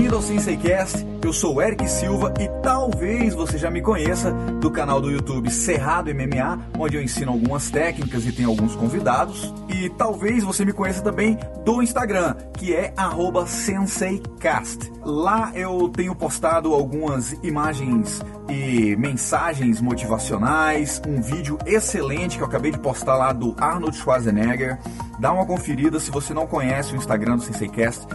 bem-vindo ao SenseiCast. Eu sou Eric Silva e talvez você já me conheça do canal do YouTube Cerrado MMA, onde eu ensino algumas técnicas e tenho alguns convidados. E talvez você me conheça também do Instagram, que é SenseiCast. Lá eu tenho postado algumas imagens e mensagens motivacionais, um vídeo excelente que eu acabei de postar lá do Arnold Schwarzenegger. Dá uma conferida se você não conhece o Instagram do SenseiCast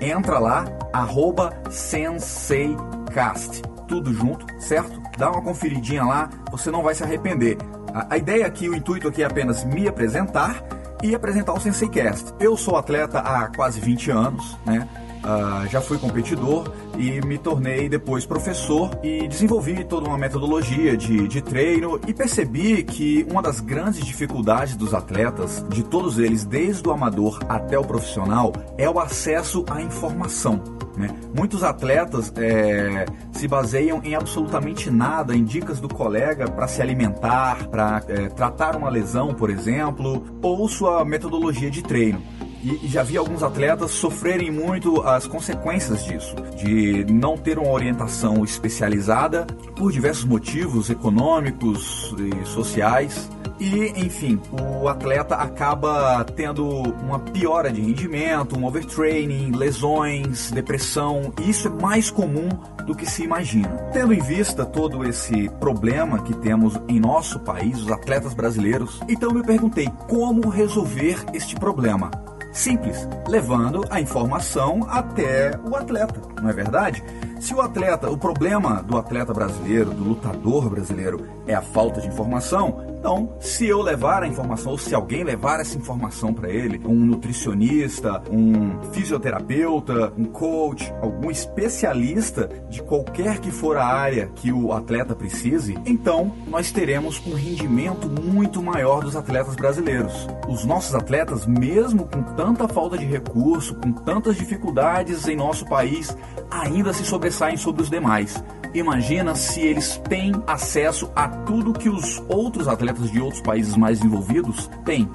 entra lá, arroba SenseiCast. Tudo junto, certo? Dá uma conferidinha lá, você não vai se arrepender. A, a ideia aqui, o intuito aqui é apenas me apresentar e apresentar o SenseiCast. Eu sou atleta há quase 20 anos, né? Uh, já fui competidor e me tornei depois professor e desenvolvi toda uma metodologia de, de treino e percebi que uma das grandes dificuldades dos atletas, de todos eles, desde o amador até o profissional, é o acesso à informação. Né? Muitos atletas é, se baseiam em absolutamente nada, em dicas do colega para se alimentar, para é, tratar uma lesão, por exemplo, ou sua metodologia de treino. E, já vi alguns atletas sofrerem muito as consequências disso, de não ter uma orientação especializada por diversos motivos econômicos e sociais. E, enfim, o atleta acaba tendo uma piora de rendimento, um overtraining, lesões, depressão, e isso é mais comum do que se imagina. Tendo em vista todo esse problema que temos em nosso país, os atletas brasileiros, então me perguntei como resolver este problema. Simples, levando a informação até o atleta, não é verdade? Se o atleta, o problema do atleta brasileiro, do lutador brasileiro, é a falta de informação, então, se eu levar a informação, ou se alguém levar essa informação para ele, um nutricionista, um fisioterapeuta, um coach, algum especialista de qualquer que for a área que o atleta precise, então nós teremos um rendimento muito maior dos atletas brasileiros. Os nossos atletas, mesmo com tanta falta de recurso, com tantas dificuldades em nosso país, ainda se sobressaem sobre os demais. Imagina se eles têm acesso a tudo que os outros atletas de outros países mais envolvidos têm.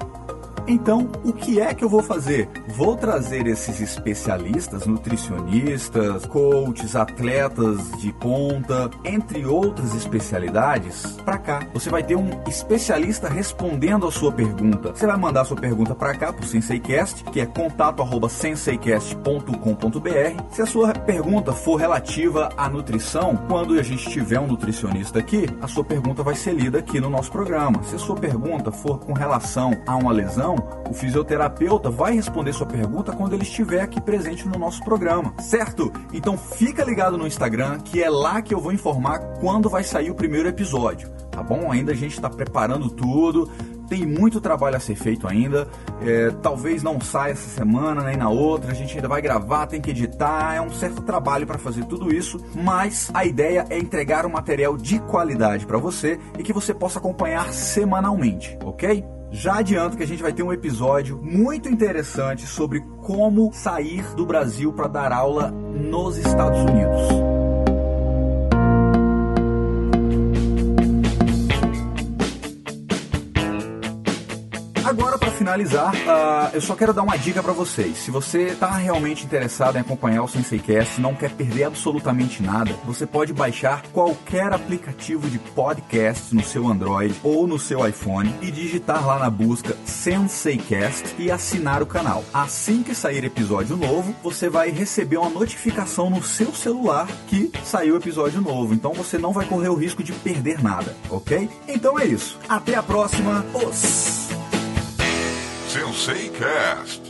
Então, o que é que eu vou fazer? Vou trazer esses especialistas, nutricionistas, coaches, atletas de ponta, entre outras especialidades, para cá. Você vai ter um especialista respondendo a sua pergunta. Você vai mandar a sua pergunta para cá, para o SenseiCast, que é contato@senseicast.com.br. Se a sua pergunta for relativa à nutrição, quando a gente tiver um nutricionista aqui, a sua pergunta vai ser lida aqui no nosso programa. Se a sua pergunta for com relação a uma lesão, o fisioterapeuta vai responder sua pergunta quando ele estiver aqui presente no nosso programa, certo? Então fica ligado no Instagram, que é lá que eu vou informar quando vai sair o primeiro episódio, tá bom? Ainda a gente está preparando tudo, tem muito trabalho a ser feito ainda. É, talvez não saia essa semana nem na outra. A gente ainda vai gravar, tem que editar. É um certo trabalho para fazer tudo isso, mas a ideia é entregar um material de qualidade para você e que você possa acompanhar semanalmente, ok? Já adianto que a gente vai ter um episódio muito interessante sobre como sair do Brasil para dar aula nos Estados Unidos. Agora, para finalizar, uh, eu só quero dar uma dica para vocês. Se você está realmente interessado em acompanhar o SenseiCast, não quer perder absolutamente nada, você pode baixar qualquer aplicativo de podcast no seu Android ou no seu iPhone e digitar lá na busca SenseiCast e assinar o canal. Assim que sair episódio novo, você vai receber uma notificação no seu celular que saiu episódio novo. Então você não vai correr o risco de perder nada, ok? Então é isso. Até a próxima. Os... Sensei Cast.